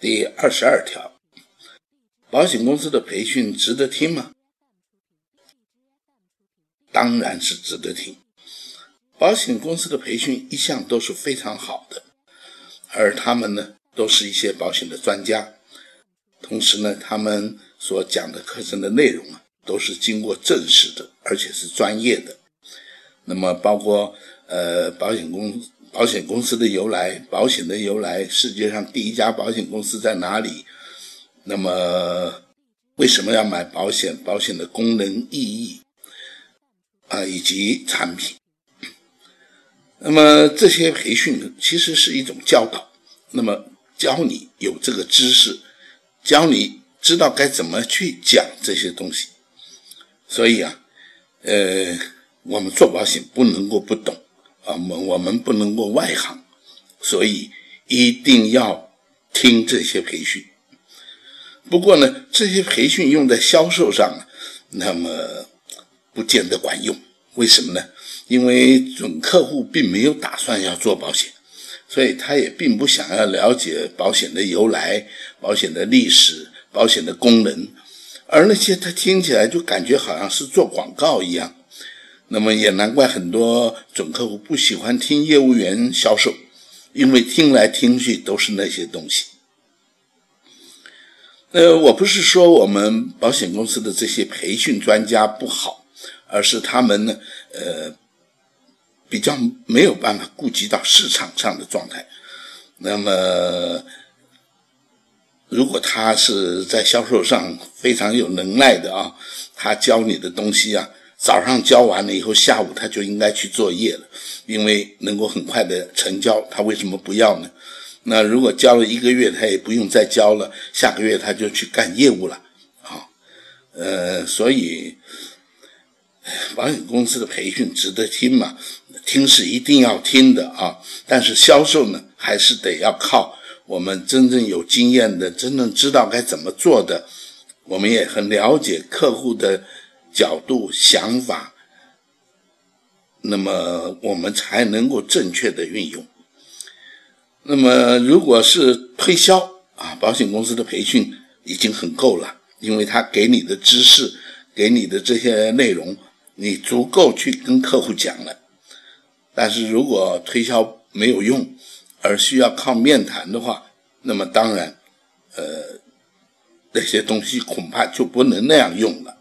第二十二条，保险公司的培训值得听吗？当然是值得听。保险公司的培训一向都是非常好的，而他们呢，都是一些保险的专家，同时呢，他们所讲的课程的内容啊，都是经过证实的，而且是专业的。那么，包括呃，保险公司保险公司的由来，保险的由来，世界上第一家保险公司在哪里？那么，为什么要买保险？保险的功能意义啊，以及产品。那么这些培训其实是一种教导，那么教你有这个知识，教你知道该怎么去讲这些东西。所以啊，呃，我们做保险不能够不懂啊，我们我们不能够外行，所以一定要听这些培训。不过呢，这些培训用在销售上，那么不见得管用。为什么呢？因为准客户并没有打算要做保险，所以他也并不想要了解保险的由来、保险的历史、保险的功能，而那些他听起来就感觉好像是做广告一样。那么也难怪很多准客户不喜欢听业务员销售，因为听来听去都是那些东西。呃，我不是说我们保险公司的这些培训专家不好，而是他们呢，呃。比较没有办法顾及到市场上的状态，那么如果他是在销售上非常有能耐的啊，他教你的东西啊，早上交完了以后，下午他就应该去作业了，因为能够很快的成交，他为什么不要呢？那如果交了一个月，他也不用再交了，下个月他就去干业务了，啊，呃，所以保险公司的培训值得听嘛？听是一定要听的啊，但是销售呢，还是得要靠我们真正有经验的、真正知道该怎么做的，我们也很了解客户的角度、想法，那么我们才能够正确的运用。那么，如果是推销啊，保险公司的培训已经很够了，因为他给你的知识、给你的这些内容，你足够去跟客户讲了。但是如果推销没有用，而需要靠面谈的话，那么当然，呃，那些东西恐怕就不能那样用了。